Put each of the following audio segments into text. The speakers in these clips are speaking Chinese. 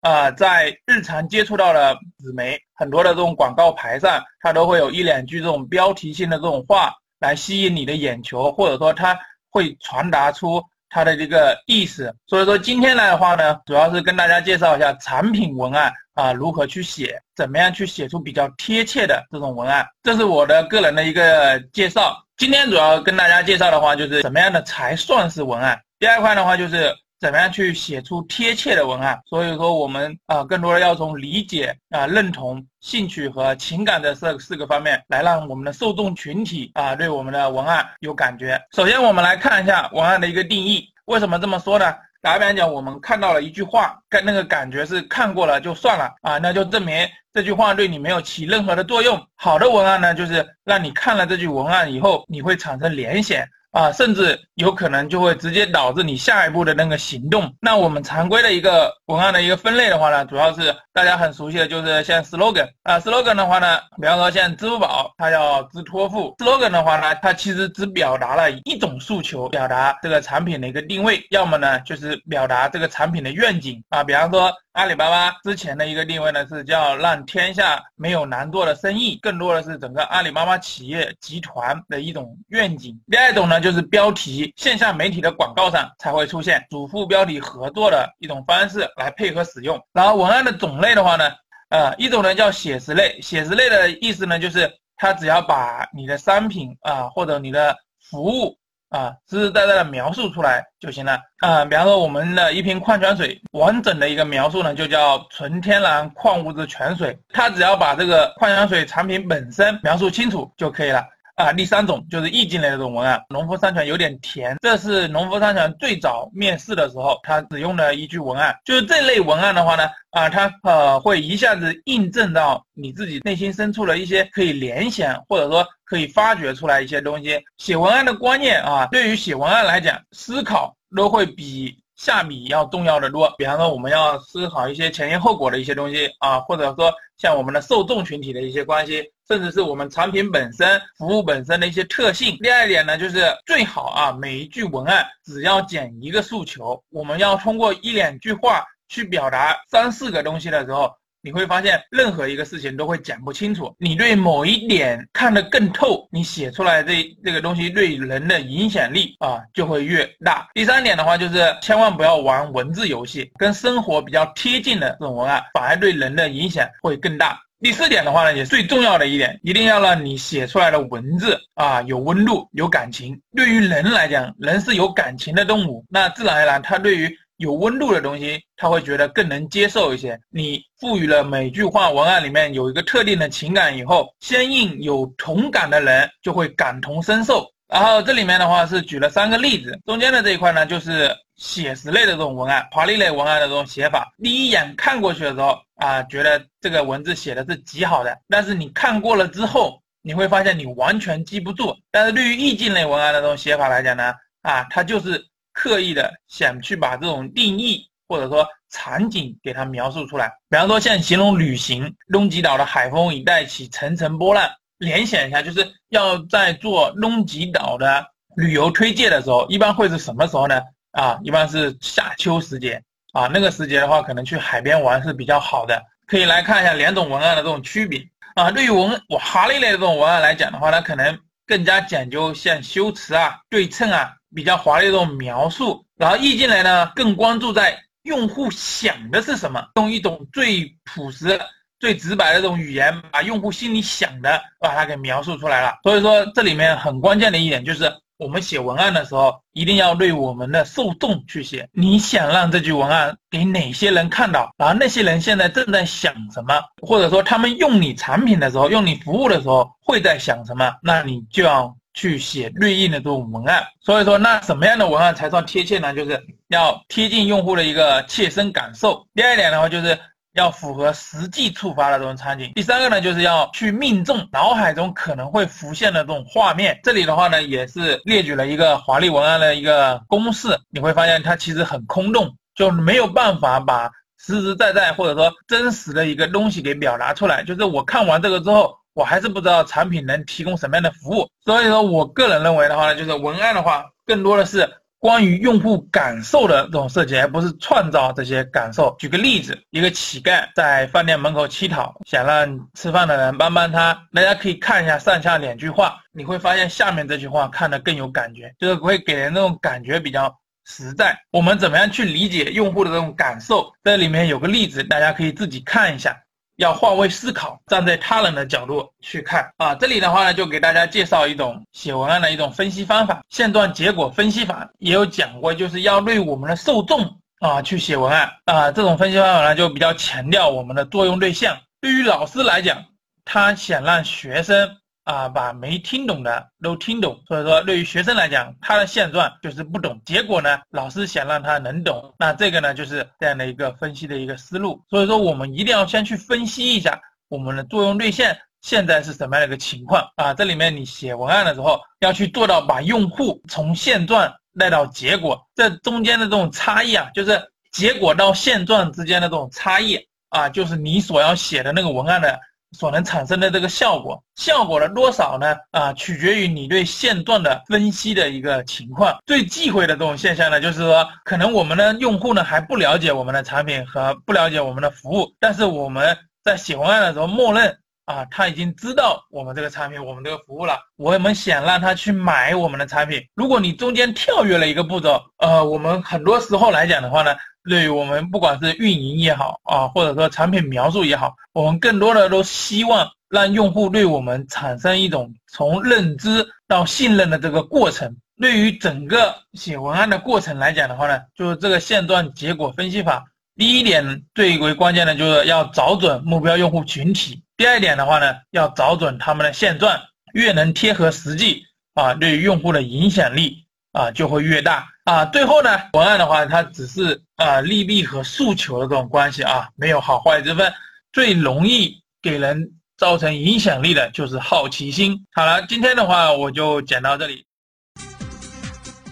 啊，在日常接触到的纸媒很多的这种广告牌上，它都会有一两句这种标题性的这种话来吸引你的眼球，或者说它会传达出它的这个意思。所以说今天来的话呢，主要是跟大家介绍一下产品文案啊如何去写，怎么样去写出比较贴切的这种文案，这是我的个人的一个介绍。今天主要跟大家介绍的话，就是怎么样的才算是文案。第二块的话就是。怎么样去写出贴切的文案？所以说我们啊，更多的要从理解啊、认同、兴趣和情感的这四个方面来让我们的受众群体啊对我们的文案有感觉。首先，我们来看一下文案的一个定义。为什么这么说呢？打比方讲，我们看到了一句话，跟那个感觉是看过了就算了啊，那就证明这句话对你没有起任何的作用。好的文案呢，就是让你看了这句文案以后，你会产生联想。啊，甚至有可能就会直接导致你下一步的那个行动。那我们常规的一个文案的一个分类的话呢，主要是大家很熟悉的就是像 slogan 啊，slogan 的话呢，比方说像支付宝，它叫支托付。slogan 的话呢，它其实只表达了一种诉求，表达这个产品的一个定位，要么呢就是表达这个产品的愿景啊，比方说。阿里巴巴之前的一个定位呢，是叫让天下没有难做的生意，更多的是整个阿里巴巴企业集团的一种愿景。第二种呢，就是标题，线下媒体的广告上才会出现主副标题合作的一种方式来配合使用。然后文案的种类的话呢，呃，一种呢叫写实类，写实类的意思呢，就是它只要把你的商品啊或者你的服务。啊，实实在在的描述出来就行了。啊，比方说我们的一瓶矿泉水，完整的一个描述呢，就叫纯天然矿物质泉水。它只要把这个矿泉水产品本身描述清楚就可以了。啊，第三种就是意境类的这种文案，农夫山泉有点甜，这是农夫山泉最早面世的时候，他使用的一句文案。就是这类文案的话呢，啊，它呃会一下子印证到你自己内心深处的一些可以联想，或者说可以发掘出来一些东西。写文案的观念啊，对于写文案来讲，思考都会比。下笔要重要的多，比方说我们要思考一些前因后果的一些东西啊，或者说像我们的受众群体的一些关系，甚至是我们产品本身、服务本身的一些特性。第二点呢，就是最好啊，每一句文案只要讲一个诉求，我们要通过一两句话去表达三四个东西的时候。你会发现，任何一个事情都会讲不清楚。你对某一点看得更透，你写出来这这个东西对人的影响力啊就会越大。第三点的话，就是千万不要玩文字游戏，跟生活比较贴近的这种文案，反而对人的影响会更大。第四点的话呢，也最重要的一点，一定要让你写出来的文字啊有温度、有感情。对于人来讲，人是有感情的动物，那自然而然，他对于有温度的东西，他会觉得更能接受一些。你赋予了每句话文案里面有一个特定的情感以后，相应有同感的人就会感同身受。然后这里面的话是举了三个例子，中间的这一块呢就是写实类的这种文案，华丽类文案的这种写法。第一眼看过去的时候啊，觉得这个文字写的是极好的，但是你看过了之后，你会发现你完全记不住。但是对于意境类文案的这种写法来讲呢，啊，它就是。刻意的想去把这种定义或者说场景给它描述出来，比方说像形容旅行，东极岛的海风已带起层层波浪。联想一下，就是要在做东极岛的旅游推介的时候，一般会是什么时候呢？啊，一般是夏秋时节啊，那个时节的话，可能去海边玩是比较好的。可以来看一下两种文案的这种区别啊。对于文华丽类的这种文案来讲的话，它可能更加讲究像修辞啊、对称啊。比较华丽的这种描述，然后意境来呢更关注在用户想的是什么，用一种最朴实、最直白的这种语言，把用户心里想的把它给描述出来了。所以说这里面很关键的一点就是，我们写文案的时候一定要对我们的受众去写，你想让这句文案给哪些人看到，然后那些人现在正在想什么，或者说他们用你产品的时候、用你服务的时候会在想什么，那你就要。去写对应的这种文案，所以说那什么样的文案才算贴切呢？就是要贴近用户的一个切身感受。第二点的话，就是要符合实际触发的这种场景。第三个呢，就是要去命中脑海中可能会浮现的这种画面。这里的话呢，也是列举了一个华丽文案的一个公式，你会发现它其实很空洞，就没有办法把实实在在或者说真实的一个东西给表达出来。就是我看完这个之后，我还是不知道产品能提供什么样的服务。所以说我个人认为的话呢，就是文案的话，更多的是。关于用户感受的这种设计，而不是创造这些感受。举个例子，一个乞丐在饭店门口乞讨，想让吃饭的人帮帮他。大家可以看一下上下两句话，你会发现下面这句话看得更有感觉，就是会给人那种感觉比较实在。我们怎么样去理解用户的这种感受？这里面有个例子，大家可以自己看一下。要换位思考，站在他人的角度去看啊。这里的话呢，就给大家介绍一种写文案的一种分析方法——线段结果分析法。也有讲过，就是要对我们的受众啊去写文案啊。这种分析方法呢，就比较强调我们的作用对象。对于老师来讲，他想让学生。啊，把没听懂的都听懂，所以说对于学生来讲，他的现状就是不懂。结果呢，老师想让他能懂，那这个呢就是这样的一个分析的一个思路。所以说，我们一定要先去分析一下我们的作用对象现在是什么样的一个情况啊。这里面你写文案的时候，要去做到把用户从现状带到结果，这中间的这种差异啊，就是结果到现状之间的这种差异啊，就是你所要写的那个文案的。所能产生的这个效果，效果的多少呢？啊，取决于你对现状的分析的一个情况。最忌讳的这种现象呢，就是说，可能我们的用户呢还不了解我们的产品和不了解我们的服务，但是我们在写文案的时候，默认啊他已经知道我们这个产品、我们这个服务了。我们想让他去买我们的产品，如果你中间跳跃了一个步骤，呃，我们很多时候来讲的话呢。对于我们不管是运营也好啊，或者说产品描述也好，我们更多的都希望让用户对我们产生一种从认知到信任的这个过程。对于整个写文案的过程来讲的话呢，就是这个线段结果分析法，第一点最为关键的就是要找准目标用户群体。第二点的话呢，要找准他们的现状，越能贴合实际啊，对用户的影响力啊就会越大。啊，最后呢，文案的话，它只是啊利弊和诉求的这种关系啊，没有好坏之分。最容易给人造成影响力的就是好奇心。好了，今天的话我就讲到这里。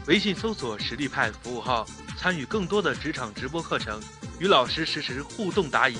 微信搜索实力派服务号，参与更多的职场直播课程，与老师实时互动答疑。